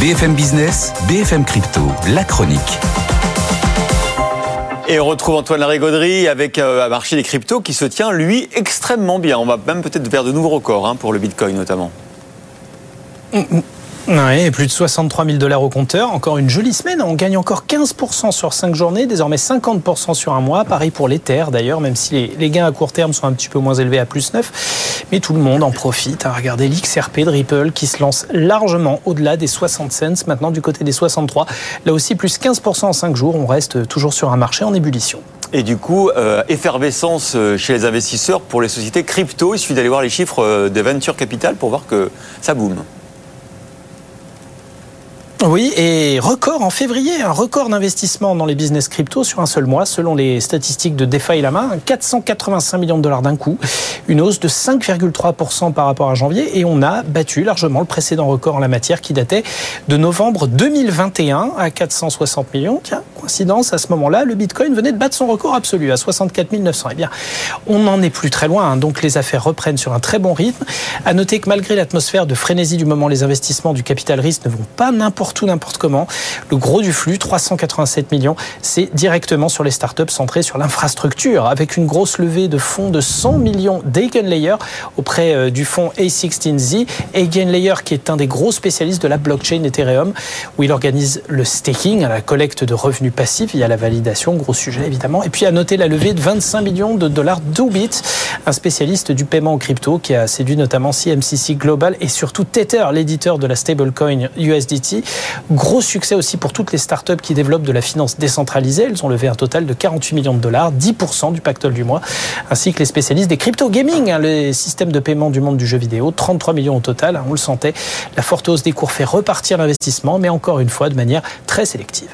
BFM Business, BFM Crypto, la chronique. Et on retrouve Antoine Larigauderie avec euh, un marché des cryptos qui se tient, lui, extrêmement bien. On va même peut-être vers de nouveaux records hein, pour le Bitcoin notamment. Ouais, plus de 63 000 dollars au compteur. Encore une jolie semaine. On gagne encore 15% sur 5 journées, désormais 50% sur un mois. Pareil pour l'Ether d'ailleurs, même si les, gains à court terme sont un petit peu moins élevés à plus 9. Mais tout le monde en profite à regarder l'XRP de Ripple qui se lance largement au-delà des 60 cents, maintenant du côté des 63. Là aussi, plus 15% en 5 jours. On reste toujours sur un marché en ébullition. Et du coup, euh, effervescence euh, chez les investisseurs pour les sociétés crypto. Il suffit d'aller voir les chiffres euh, de Venture Capital pour voir que ça boom. Oui, et record en février, un record d'investissement dans les business crypto sur un seul mois, selon les statistiques de DeFi Lama, 485 millions de dollars d'un coup, une hausse de 5,3% par rapport à janvier, et on a battu largement le précédent record en la matière qui datait de novembre 2021 à 460 millions. Tiens, à ce moment-là, le Bitcoin venait de battre son record absolu à 64 900. Eh bien, on n'en est plus très loin, hein. donc les affaires reprennent sur un très bon rythme. À noter que malgré l'atmosphère de frénésie du moment, les investissements du capital risque ne vont pas n'importe tout n'importe comment. Le gros du flux, 387 millions, c'est directement sur les startups centrées sur l'infrastructure, avec une grosse levée de fonds de 100 millions d'Eigenlayer auprès euh, du fonds A16Z. Eigenlayer, qui est un des gros spécialistes de la blockchain Ethereum, où il organise le staking, la collecte de revenus passifs via la validation, gros sujet évidemment. Et puis à noter la levée de 25 millions de dollars d'Ubit, un spécialiste du paiement en crypto qui a séduit notamment CMCC Global et surtout Tether, l'éditeur de la stablecoin USDT. Gros succès aussi pour toutes les startups qui développent de la finance décentralisée. Elles ont levé un total de 48 millions de dollars, 10% du pactole du mois, ainsi que les spécialistes des crypto gaming, hein, les systèmes de paiement du monde du jeu vidéo, 33 millions au total. Hein, on le sentait. La forte hausse des cours fait repartir l'investissement, mais encore une fois de manière très sélective.